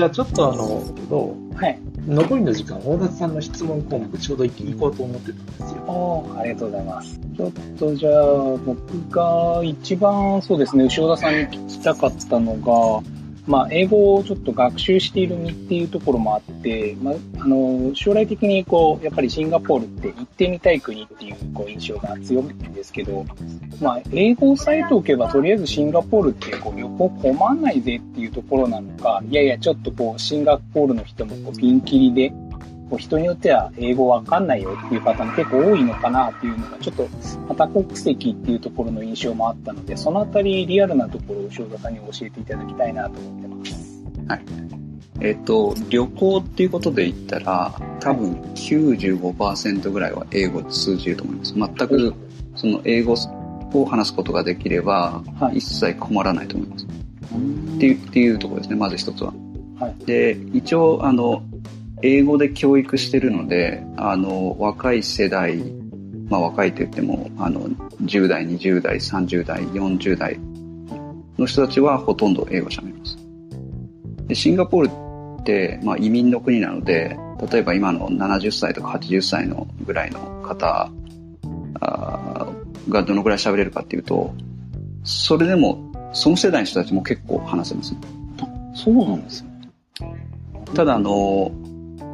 じゃあちょっとあの、どう？はい。残りの時間、大田さんの質問項目ちょうど行こうと思ってたんですよ。おーありがとうございます。ちょっとじゃあ、僕が一番そうですね、後田さんに聞きたかったのが、まあ、英語をちょっと学習している身っていうところもあって、まあ、あの、将来的にこう、やっぱりシンガポールって行ってみたい国っていうこう印象が強いんですけど、まあ、英語をさえておけば、とりあえずシンガポールってこう旅行困んないぜっていうところなのか、いやいや、ちょっとこう、シンガポールの人もこうピンキリで、こう人によっては英語わかんないよっていう方も結構多いのかなっていうのが、ちょっと、また国籍っていうところの印象もあったので、そのあたりリアルなところを塩田さんに教えていただきたいなと思ってます。えっ、と、旅行っていうことで言ったら、多分95%ぐらいは英語で通じると思います。全く、その英語を話すことができれば、はい一切困らないと思います。っっていうっていうところですね、まず一つは。はいで、一応、あの、英語で教育してるので、あの、若い世代、まあ若いと言っても、あの、10代、20代、30代、40代の人たちはほとんど英語喋ります。でシンガポールって、まあ移民の国なので、例えば今の70歳とか80歳のぐらいの方がどのぐらい喋れるかっていうと、それでも、その世代の人たちも結構話せます。そうなんですね。ただ、あの、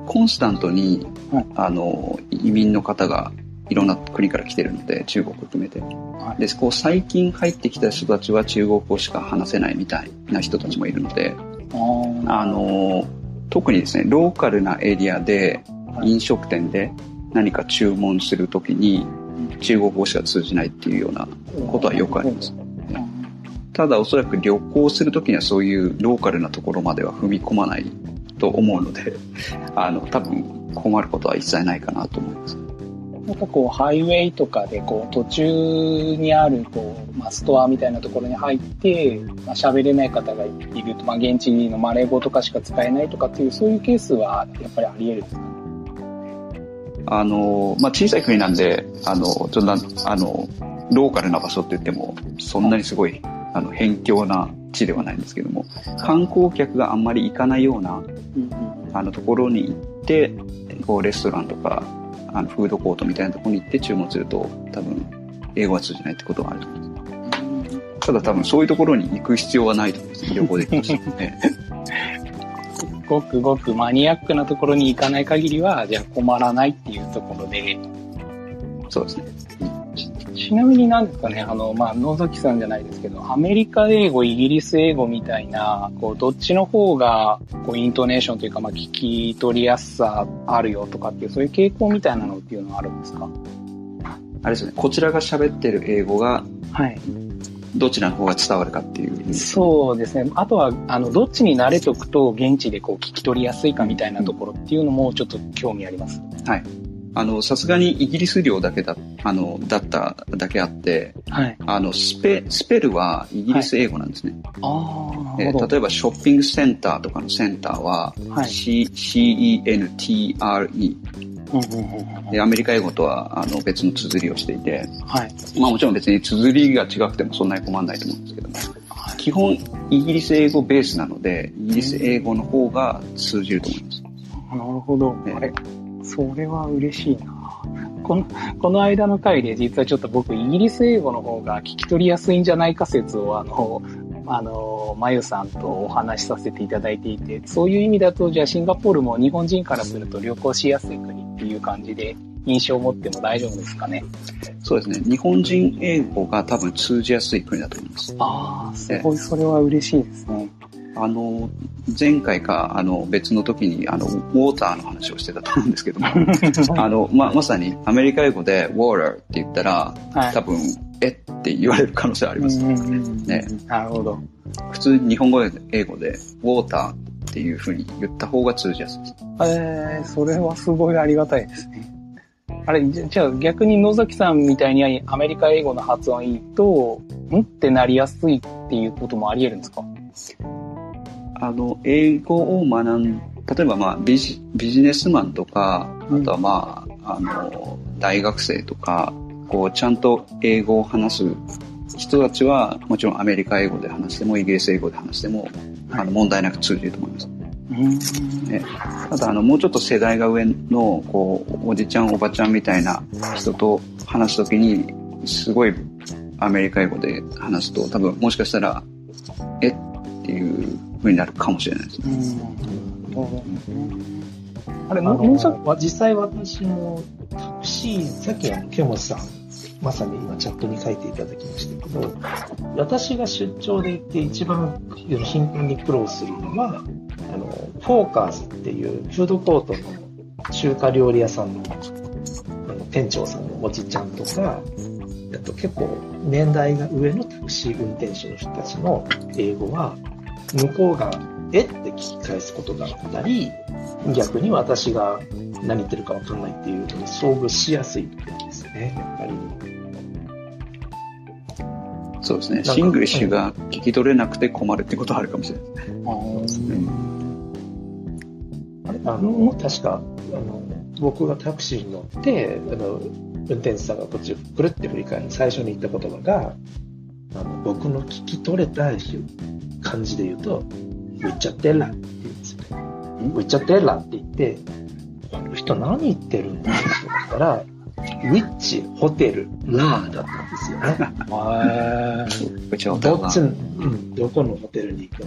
コンスタントに、はい。あの、移民の方がいろんな国から来てるので、中国含めて。はい。で、こう最近入ってきた人たちは中国語しか話せないみたいな人たちもいるので、あの、特にですね、ローカルなエリアではい。飲食店で何か注文するときに中国語しか通じないっていうようなことはよくあります。ただおそらく旅行するときにはそういうローカルなところまでは踏み込まないと思うので、あの、多分困ることは一切ないかなと思います。なんかこう、ハイウェイとかで、こう、途中にある、こう、まあ、ストアみたいなところに入って、まあ、喋れない方がいると、まあ、現地のマレー語とかしか使えないとかっていう、そういうケースは、やっぱりあり得るんですか？あの、まあ、小さい国なんで、あの、ちょっとあの、ローカルな場所って言っても、そんなにすごい、あの、辺境な地ではないんですけども、観光客があんまり行かないような、うんあの、ところに行って、こう、レストランとか、あの、フードコートみたいなところに行って注文すると、多分、英語は通じないってことはあると思います。ただ多分、そういうところに行く必要はないと思います。旅行で行くとしてもね。ごくごくマニアックなところに行かない限りは、じゃあ困らないっていうところで、そうですね。ちなみになんですかね、あの、まあ、野崎さんじゃないですけど、アメリカ英語、イギリス英語みたいな、こう、どっちの方が、こう、イントネーションというか、まあ、聞き取りやすさあるよとかっていう、そういう傾向みたいなのっていうのはあるんですか？あれですね、こちらが喋ってる英語が、はい。どちらの方が伝わるかっていう。そうですね。あとは、あの、どっちに慣れとくと、現地でこう、聞き取りやすいかみたいなところっていうのも、ちょっと興味あります。はい。あの、さすがにイギリス領だけだ、あの、だっただけあって、はい。あの、スペ、スペルはイギリス英語なんですね。ああ、なえるほど。例えばショッピングセンターとかのセンターは、はい C、C-E-N-T-R-E。うんうんうんうんで、アメリカ英語とは、あの、別の綴りをしていて、はい。まあもちろん別に綴りが違くてもそんなに困らないと思うんですけども、基本イギリス英語ベースなので、イギリス英語の方が通じると思います。なるほど。ねあれ、それは嬉しいな。この、この間の回で実はちょっと僕、イギリス英語の方が聞き取りやすいんじゃないか説を、あの、あの、まゆさんとお話しさせていただいていて、そういう意味だと、じゃあシンガポールも日本人からすると旅行しやすい国っていう感じで印象を持っても大丈夫ですかね？そうですね。日本人英語が多分通じやすい国だと思います。ああ、すごい、それは嬉しいですね。あの、前回か、あの、別の時に、あの、ウォーターの話をしてたと思うんですけども、あの、ま、まさにアメリカ英語で water って言ったら、はい多分、えって言われる可能性はあります。ねなるほど。普通に日本語英語で water っていう風に言った方が通じやすいです。えー、それはすごいありがたいですね。あれ、じゃじゃあ逆に野崎さんみたいにアメリカ英語の発音いいと、ん？ってなりやすいっていうこともあり得るんですか？あの、英語を学ん、例えばまあビジ、ビジネスマンとか、あとはまあ、あの、大学生とか、こう、ちゃんと英語を話す人たちは、もちろんアメリカ英語で話しても、イギリス英語で話しても、あの、問題なく通じると思います。うね、ただあのもうちょっと世代が上のこうおじちゃんおばちゃんみたいな人と話すときにすごいアメリカ英語で話すと多分もしかしたらえ？っていう風になるかもしれないですね。あれ、もうちょっわ実際私もタクシー、さっきあの、ケモさん、まさに今チャットに書いていただきましたけど、私が出張で行って一番頻繁に苦労するのは、あの、フォーカーズっていうフードコートの中華料理屋さんの店長さんのおじちゃんとか、あと結構年代が上のタクシー運転手の人たちの英語は、向こうが、え？って聞き返すことがあったり、逆に私が何言ってるかわかんないっていうのに遭遇しやすいですね、やっぱり。そうですね。かシングリッシュが聞き取れなくて困るってことはあるかもしれない。あの、確か、あの、僕がタクシーに乗って、あの、運転手さんがこっちをくるって振り返り、最初に言った言葉が、あの僕の聞き取れた感じで言うと、ウィッチャテラって言うんですよね。ウィッチャテラって言って、この人何言ってるんだって思ったら、ウィッチ、ホテル、ラーだったんですよね。どっち、うん、どこのホテルに行く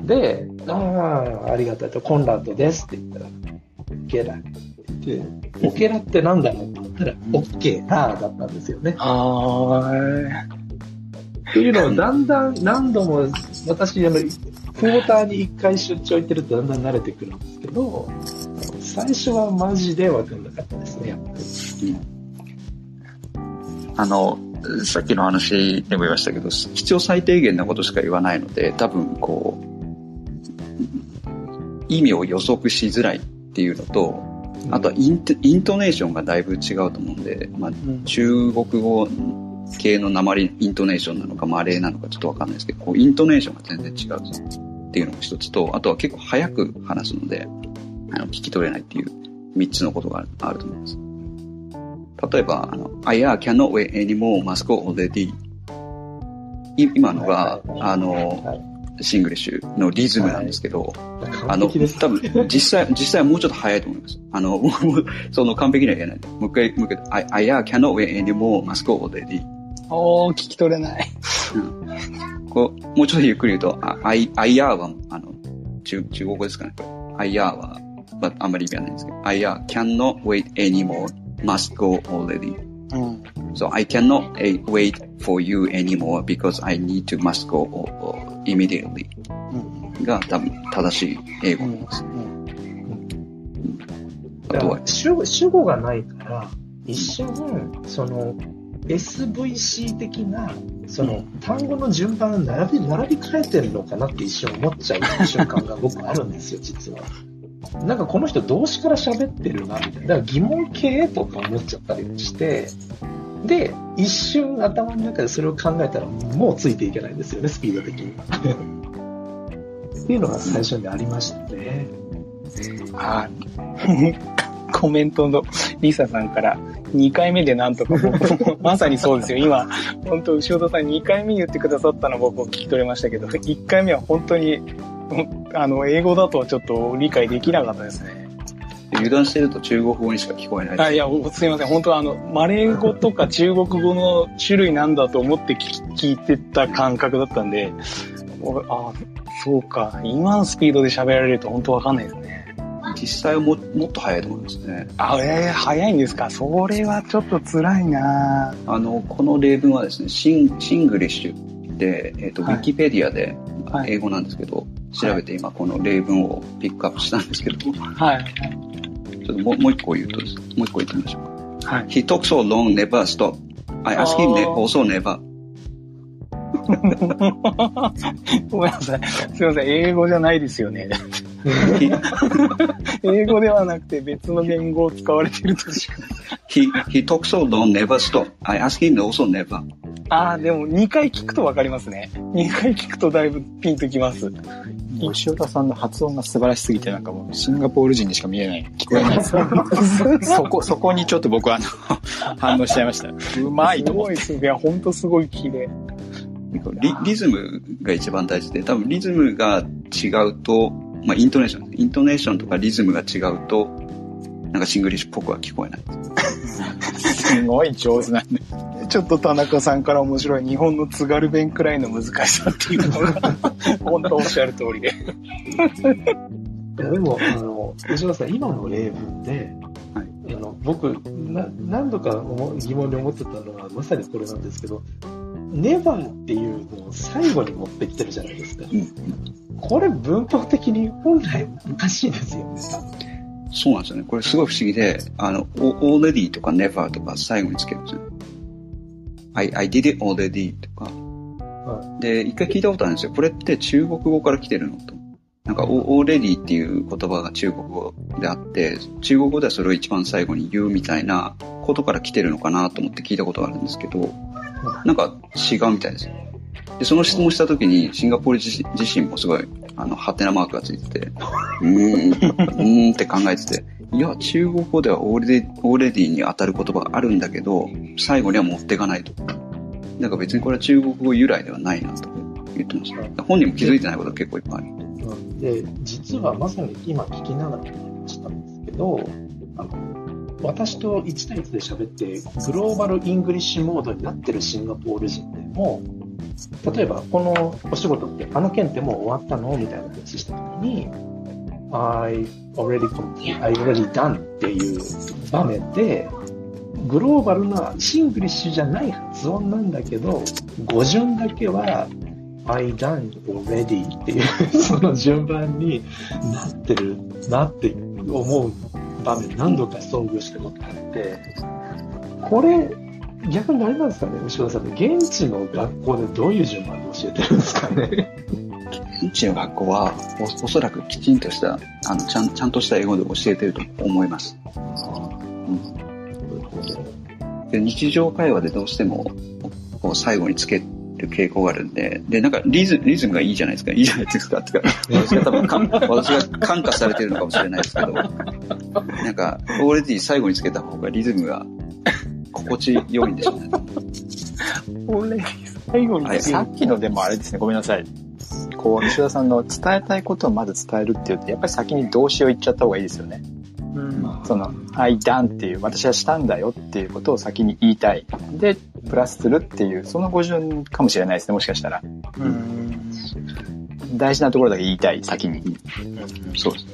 の？で、ああ、ありがたいと、コンラッドですって言ったら、オケラって言って、オケラってなんだろうと思ったら、オッケーラーだったんですよね。あっていうのをだんだん何度も、私、あの、クォーターに一回出張行ってるとだんだん慣れてくるんですけど、最初はマジでわかんなかったですね、やっぱり。あの、さっきの話でも言いましたけど、必要最低限なことしか言わないので、多分こう、意味を予測しづらいっていうのと、あとはイントイントネーションがだいぶ違うと思うんで、まあ、中国語系の鉛イントネーションなのかマレーなのかちょっとわかんないですけど、こうイントネーションが全然違うっていうのが一つと、あとは結構早く話すので、あの聞き取れないっていう三つのことがあると思います。例えば、あの、I cannot wait anymore must go already. い今のが、あの、シングリッシュのリズムなんですけど、あの、多分、実際、実際はもうちょっと早いと思います。あの、僕もその完璧には言えない。もう一回、もう一回、 Aiyah, cannot wait anymore must go already. おー、聞き取れない。こう、もうちょっとゆっくり言うと、あ Aiyah, aiyah は、あの、中、中国語ですかね、これ。 Aiyah は、まあ、あんまり意味はないんですけど、 Aiyah, cannot wait anymore must go already. うん。So I cannot eh, wait for you anymore because I need to must go immediately うん。が多分正しい英語なんです。あとは、主語主語がないから、一瞬、その、SVC 的な、その、単語の順番を並び、並び替えてるのかなって一瞬思っちゃう瞬間が僕あるんですよ、実は。なんかこの人動詞から喋ってるな、みたいな。だから疑問形とか思っちゃったりして、で、一瞬頭の中でそれを考えたら、もうついていけないんですよね、スピード的に。っていうのが最初にありましたね。あー コメントのリサさんから、2回目でなんとか まさにそうですよ。今、本当後田さん2回目言ってくださったの僕も聞き取れましたけど、1回目は本当に、あの、英語だとちょっと理解できなかったですね。油断してると中国語にしか聞こえないあいや、すいません。本当あの、マレー語とか中国語の種類なんだと思って聞いてた感覚だったんで、おあそうか。今のスピードで喋られると本当わかんないですね。実際はももっと早いと思いますね。あ、えー、早いんですか？それはちょっと辛いなあの、この例文はですね、シンシングリッシュで、えっ、と、ウはいィキペディアではい英語なんですけど、調べて今この例文をピックアップしたんですけど、ちはい。ょっともうもう一個言うとですね、もう一個言ってみましょうか。はい。He talked so long, never stop. I asked him also never. ごめんなさい。すいません。英語じゃないですよね。英語ではなくて別の言語を使われてるとしか。he, he talked so long, never stop. I asked him also never. ああ、でも2回聞くとわかりますね。2回聞くとだいぶピンときます。牛尾田さんの発音が素晴らしすぎて、なんかもうシンガポール人にしか見えない、聞こえないです。そこ、そこにちょっと僕はあの、反応しちゃいました。うまいと思って。すごい。いや、ほんとすごい綺麗。リリズムが一番大事で、多分リズムが違うと、まあ、イントネーション。イントネーションとかリズムが違うと、なんかシングリッシュっぽくは聞こえない。すごい上手なんで。ちょっと田中さんから面白い日本の津軽弁くらいの難しさっていうのが、本当おっしゃる通りで。いやでも、あの、吉田さん、今の例文で、はいあの僕な、何度か疑問に思ってたのは、まさにこれなんですけど、ネバーっていうのを最後に持ってきてるじゃないですか。うん。これ文法的に本来おかしいですよね。そうなんですよね。これすごい不思議で、あの、お already とか never とか最後につけるんですよ。I, I did it already とか。で、一回聞いたことあるんですよ。これって中国語から来てるのと。なんか、お already っていう言葉が中国語であって、中国語ではそれを一番最後に言うみたいなことから来てるのかなと思って聞いたことがあるんですけど、なんか違うみたいです。で、その質問した時に、シンガポール自自身もすごい、あの、ハテナマークがついてて、うーん、うーんって考えてて、いや、中国語では already、already に当たる言葉があるんだけど、最後には持っていかないと。なんか別にこれは中国語由来ではないなと言ってました。本人も気づいてないことが結構いっぱいある。うんで、実はまさに今聞きながら思いましたんですけど、あの私と1対1で喋って、グローバルイングリッシュモードになってるシンガポール人でも、例えば、このお仕事って、あの件ってもう終わったのみたいな話したときに、I already complete, I already done っていう場面で、グローバルなシングリッシュじゃない発音なんだけど、語順だけは I done already っていうその順番になってるなって思う。場面何度か遭遇したことがあって、これ逆にあれなんですかね、後ろさん、現地の学校でどういう順番で教えてるんですかね？うちの学校はおおそらくきちんとしたあのちゃんちゃんとした英語で教えてると思います。で日常会話でどうしてもこう最後につける傾向があるんで、で、なんかリズリズムがいいじゃないですか。いいじゃないですか。ってか、私が多分かん、私が感化されてるのかもしれないですけど、なんか、オーレディ最後につけた方がリズムが心地よいんでしょうね。俺、最後はいさっきのでもあれですね、ごめんなさい。こう、西田さんの伝えたいことをまず伝えるっていうと、やっぱり先に動詞を言っちゃった方がいいですよね。まその、I done っていう、私はしたんだよっていうことを先に言いたい。で、プラスするっていう、その語順かもしれないですね、もしかしたら。大事なところだけ言いたい、先に。そうです。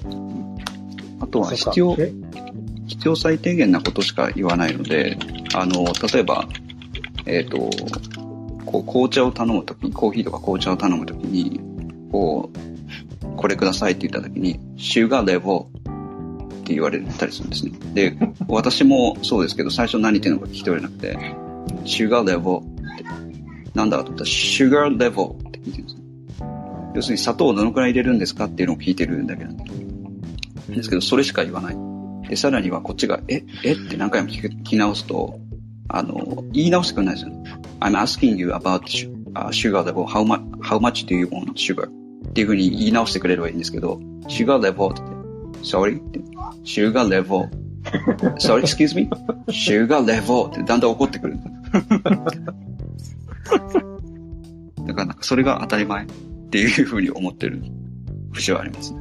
あとは必要、え？必要最低限なことしか言わないので、あの、例えば、えっ、と、こう、紅茶を頼むときに、コーヒーとか紅茶を頼むときに、こう、これくださいって言ったときに、シュガーレボって言われたりするんですね。で、私もそうですけど、最初何言ってるのか聞き取れなくて、シュガーレボって、なんだと思ったら、シュガーレボって聞いてるんですね。要するに砂糖をどのくらい入れるんですかっていうのを聞いてるだけなんです。けど、それしか言わない。で、さらにはこっちが、え、え？って何回も聞き直すと、あの、言い直してくれないですよね。I'm asking you about sugar level. How much, how much do you want sugar? っていうふうに言い直してくれればいいんですけど、sugar level って、sorry? って、sugar level. sorry, excuse me? sugar level ってだんだん怒ってくる。だからなんかそれが当たり前っていうふうに思ってる節はありますね。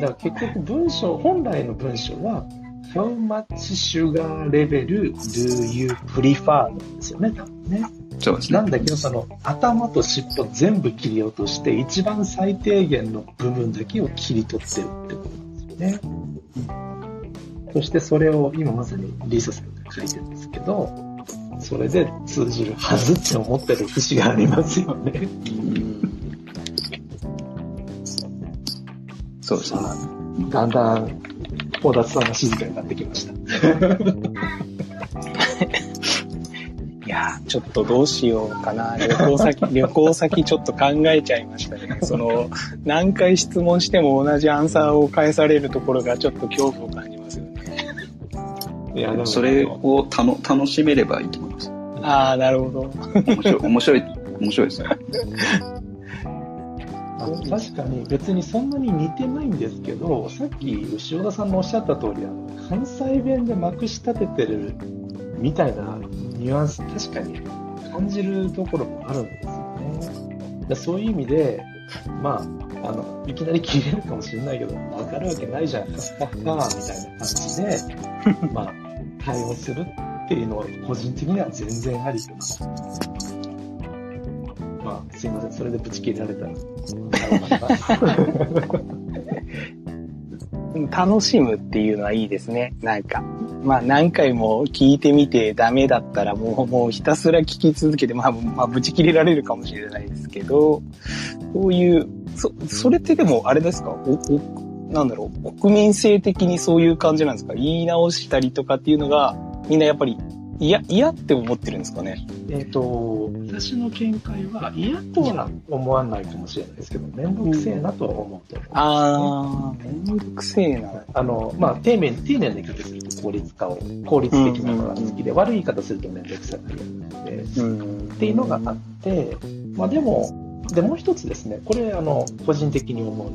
だから結局文章、本来の文章は、How much sugar level do you prefer? なんですよね、多分ね。そうですね。なんだけど、その頭と尻尾全部切り落として、一番最低限の部分だけを切り取ってるってことなんですよね。そしてそれを今まさにリサさんが書いてるんですけど、それで通じるはずって思ってる節がありますよね。そうですね。だんだん、大達さんが静かになってきました。ちょっとどうしようかな。旅行先、旅行先ちょっと考えちゃいましたね。その、何回質問しても同じアンサーを返されるところがちょっと恐怖を感じますよね。いや、でもそれをたの楽しめればいいと思います。ああ、なるほど。面白い、面白い、面白いですね。あ確かに別にそんなに似てないんですけど、さっき塩田さんのおっしゃった通り、あの関西弁でまくし立ててるみたいなニュアンス、確かに感じるところもあるんですよね。でそういう意味で、まあ、あの、いきなり切れるかもしれないけど、わかるわけないじゃん、はっはっは、みたいな感じで、まあ、対応するっていうのは、個人的には全然ありかな。まあ、すいません、それでブチ切れられたら、楽しむっていうのはいいですね。なんか。まあ何回も聞いてみてダメだったらもう、もうひたすら聞き続けて、まあ、まあ、ぶち切れられるかもしれないですけど、そういう、そ、それってでもあれですか？お、お、なんだろう、国民性的にそういう感じなんですか？言い直したりとかっていうのが、みんなやっぱり嫌、嫌って思ってるんですかね？えっ、と、私の見解は嫌とは思わないかもしれないですけど、めんどくせえなとは思うと思う。あー、めんどくせえな。あの、まあ、丁寧、丁寧な言い方すると効率化を、効率的なのが好きで、悪い言い方するとめんどくさがりなので、うん。っていうのがあって、まあでも、で、もう一つですね、これ、あの、個人的に思う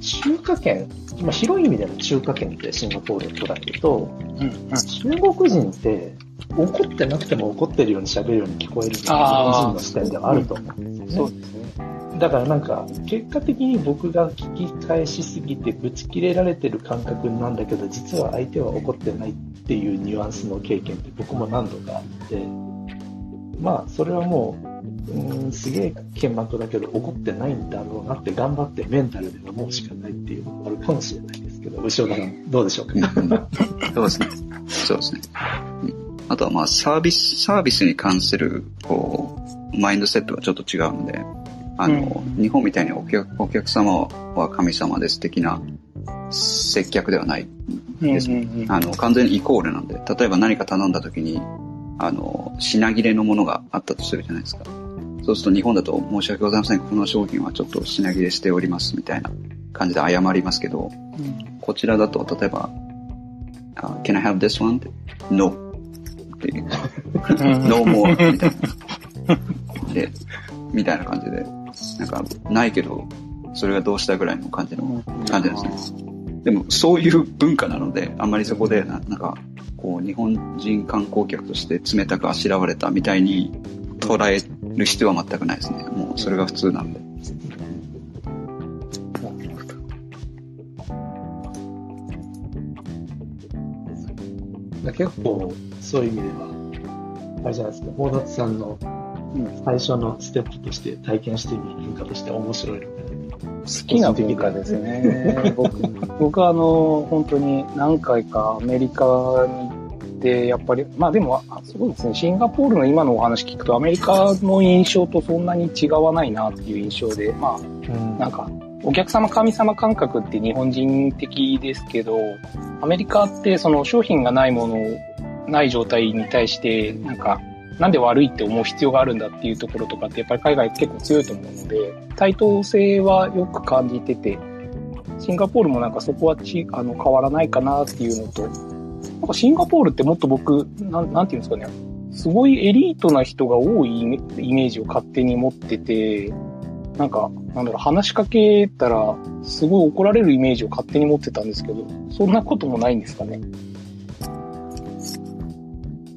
中華圏、まあ、広い意味での中華圏ってシンガポールを捉えると、うん。中国人って怒ってなくても怒ってるように喋るように聞こえる日本人の視点ではあると思うんですよね。そうですね。だからなんか、結果的に僕が聞き返しすぎてぶち切れられてる感覚なんだけど、実は相手は怒ってないっていうニュアンスの経験って僕も何度かあって、まあ、それはもう、うーん、すげえ剣幕だけど怒ってないんだろうなって頑張ってメンタルで思うしかないっていうのがあるかもしれないですけど、後ろ田さん、どうでしょうか？そうですね。そうですね。うんあとはまあサービス、サービスに関する、こう、マインドセットがちょっと違うので、あの、日本みたいにお客お客様は神様です的な接客ではないですね。うんうんうんあの、完全にイコールなんで、例えば何か頼んだ時に、あの、品切れのものがあったとするじゃないですか。そうすると日本だと申し訳ございません。この商品はちょっと品切れしておりますみたいな感じで謝りますけど、こちらだと例えば、あ Can I have this one? っていう。みたいな。で、みたいな感じで、なんか、ないけど、それがどうしたぐらいの感じの感じなんですね。でも、そういう文化なので、あんまりそこでな、なんか、こう、日本人観光客として冷たくあしらわれたみたいに捉える必要は全くないですね。もう、それが普通なんで。結構、そういう意味では、あれじゃないですか、大立さんの最初のステップとして体験してみる文化として面白いので、好きな文化ですね。僕僕はあの、本当に何回かアメリカに行って、やっぱり、まあでも、あそうですね、シンガポールの今のお話聞くと、アメリカの印象とそんなに違わないなっていう印象で、まあ、なんか、お客様神様感覚って日本人的ですけど、アメリカってその商品がないもの、ない状態に対して、なんか、なんで悪いって思う必要があるんだっていうところとかってやっぱり海外結構強いと思うので、対等性はよく感じてて、シンガポールもなんかそこはちあの変わらないかなっていうのと、なんかシンガポールってもっと僕、なんなんていうんですかね、すごいエリートな人が多いイメイメージを勝手に持ってて、なんか、なんだろう、話しかけたら、すごい怒られるイメージを勝手に持ってたんですけど、そんなこともないんですかね？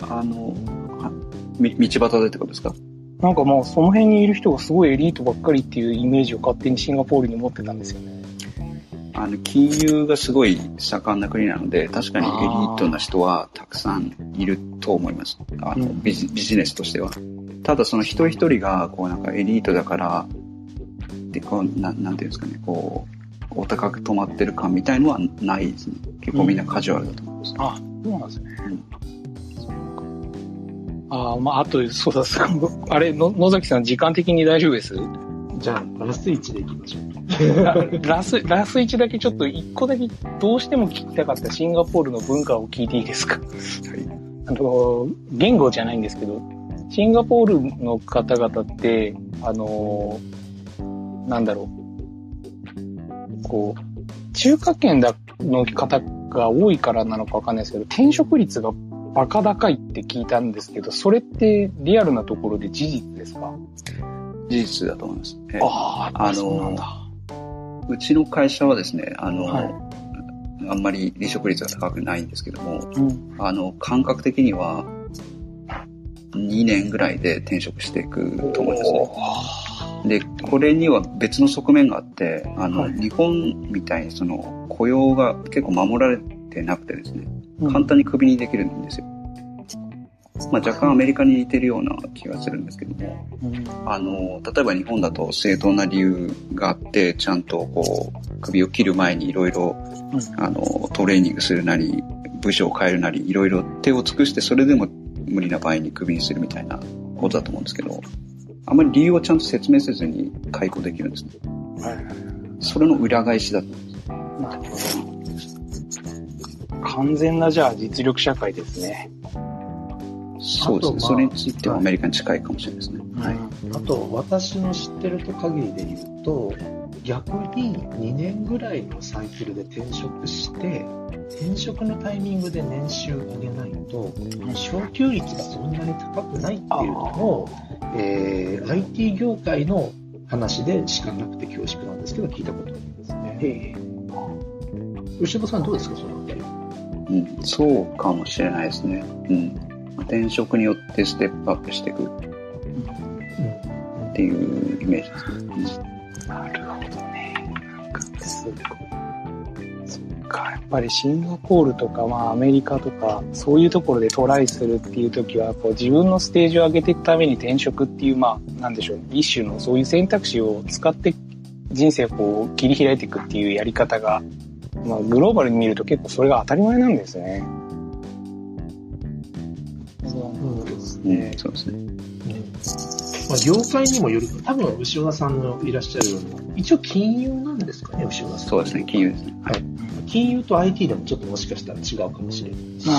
あの、はみ道端でってことですか？なんかもうその辺にいる人がすごいエリートばっかりっていうイメージを勝手にシンガポールに持ってたんですよね。あの、金融がすごい盛んな国なので、確かにエリートな人はたくさんいると思います。あの、うんビジビジネスとしては。ただその一人一人が、こうなんかエリートだから、で、こう、なん、なんていうんですかね、こう、お高く止まってる感みたいのはないですね。結構みんなカジュアルだと思います。あ、そうなんですね。ああ、まあ、あと、そうだ、そうあれ、の野崎さん、時間的に大丈夫です？じゃあ、ラス1でいきましょう。ラ ラス、ラス1だけちょっと一個だけどうしても聞きたかったシンガポールの文化を聞いていいですか？あの、言語じゃないんですけど、シンガポールの方々って、あの、なんだろう、こう、中華圏だの方が多いからなのかわかんないですけど、転職率がバカ高いって聞いたんですけど、それってリアルなところで事実ですか？事実だと思います。えああの。うちの会社はですね、あの、はいあんまり離職率が高くないんですけども、うん。あの、感覚的には、2年ぐらいで転職していくと思いますね。で、これには別の側面があって、あの、はい。日本みたいにその雇用が結構守られてなくてですね、うん。簡単にクビにできるんですよ。まあ若干アメリカに似てるような気がするんですけども、うん。あの、例えば日本だと正当な理由があって、ちゃんとこう、首を切る前にいろいろ、トレーニングするなり、部署を変えるなり、いろいろ手を尽くして、それでも無理な場合にクビにするみたいなことだと思うんですけど、あまり理由をちゃんと説明せずに解雇できるんですね。はいはいそれの裏返しだと。なるほど。完全なじゃあ実力社会ですね。そうですね。まあそれについてはアメリカに近いかもしれないですね。はい。あと、私の知ってると限りで言うと、逆に2年ぐらいのサイクルで転職して、転職のタイミングで年収を上げないと、昇給率がそんなに高くないっていうのも、えー IT 業界の話でしかなくて恐縮なんですけど、聞いたことありますね。ええ牛尾さんどうですか、そのあたり？うん、そうかもしれないですね。うん。転職によってステップアップしていくっていうイメージですね。す。そっか、やっぱりシンガポールとか、まあアメリカとか、そういうところでトライするっていう時は、こう自分のステージを上げていくために転職っていう、まあ、なんでしょう、一種のそういう選択肢を使って人生をこう切り開いていくっていうやり方が、まあグローバルに見ると結構それが当たり前なんですね。そうですうん、そうですね。まあ、業界にもよると、多分牛尾田さんのいらっしゃるように、一応金融なんですかね、牛尾田さん。そうですね。金融ですね。はい。金融と IT でもちょっともしかしたら違うかもしれないし、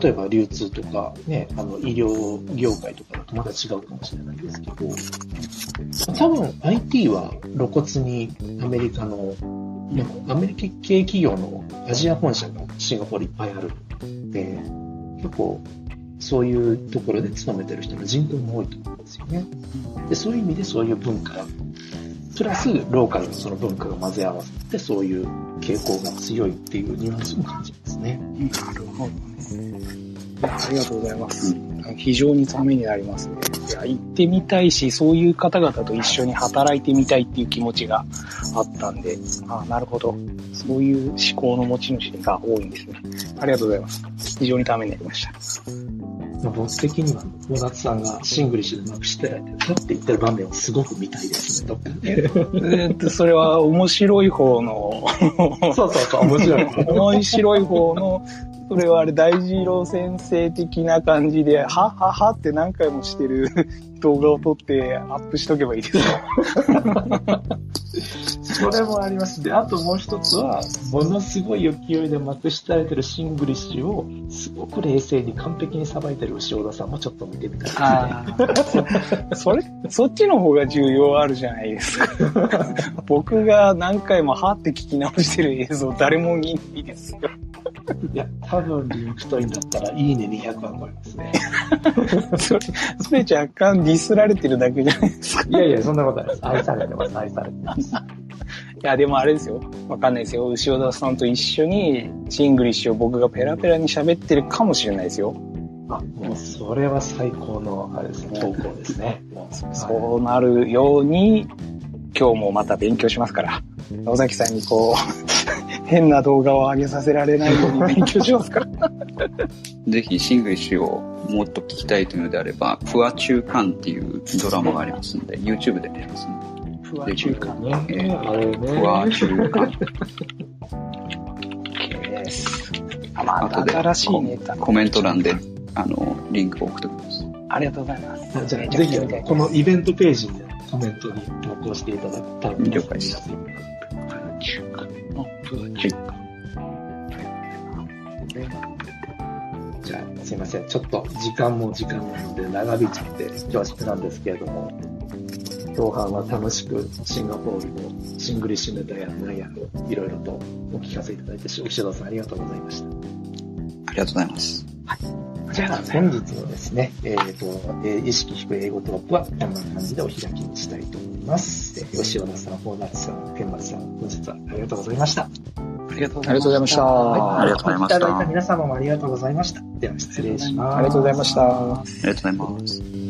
例えば流通とか、ね、あの医療業界とかだとまた違うかもしれないですけど、多分 IT は露骨にアメリカの、ねアメリカ系企業のアジア本社がシンガポールいっぱいあるので、結構そういうところで勤めてる人の人口も多いと思うんですよね。で、そういう意味でそういう文化、プラスローカルのその文化が混ぜ合わさって、そういう傾向が強いっていうニュアンスも感じますね。なるほどね。ありがとうございます。非常にためになりますね。いや、行ってみたいし、そういう方々と一緒に働いてみたいっていう気持ちがあったんで、ああなるほど。そういう思考の持ち主が多いんですね。ありがとうございます。非常にためになりました。まあ僕的には、小夏さんがシングリッシュでまくしてられて、パって言ってる場面をすごく見たいですね、どっかで。えーっと、それは面白い方の、そうそうそう、面白い。面白い方の、それはあれ大二郎先生的な感じで、はははって何回もしてる 動画を撮ってアップしとけばいいですかそれもあります。で、あともう一つは、ものすごい勢いでまくしられてるシングリッシュを、すごく冷静に完璧にさばいてる牛尾田さんもちょっと見てみたいですね。それ、そっちの方が需要あるじゃないですか。僕が何回もはって聞き直してる映像誰も見ないですよ。いや、多分 LinkedIn だったら、いいね200は超えますね。それ、それ若干ディスられてるだけじゃないですか。いやいや、そんなことないです。愛されてます、愛されてます。いや、でもあれですよ。わかんないですよ。牛尾田さんと一緒にシングリッシュを僕がペラペラに喋ってるかもしれないですよ。あ、もうそれは最高の、あれですね、投稿ですね。そうなるように、今日もまた勉強しますから。野崎さんにこう、変な動画を上げさせられないように勉強しますか？ら。ぜひシングリッシュをもっと聞きたいというのであれば、 Phua Chu Kang っていうドラマがありますので、YouTube で見れますので。 Phua Chu Kang。ね、えーね。 Phua Chu Kang。OK です。あ、ま後でた新しいネタ。コメント欄で、あの、リンクを送っておきます。ありがとうございます。じゃあ、ぜひこのイベントページにコメントに投稿していただくと、了解です。あ、プア中間。じゃあ、すいません。ちょっと時間も時間なので長引いちゃって恐縮なんですけれども、後半は楽しくシンガポールのシングリッシュネタやなんやをいろいろとお聞かせいただいて、牛田さんありがとうございました。ありがとうございます。じゃあ、本日のですね、えっ、と、えー意識低い英語トークはこんな感じでお開きにしたいと思います。えー吉田さん、大夏さん、天松さん、本日はありがとうございました。ありがとうございました。はいありがとうございましたいただいた皆様もありがとうございました。では、失礼します。ありがとうございました。ありがとうございます。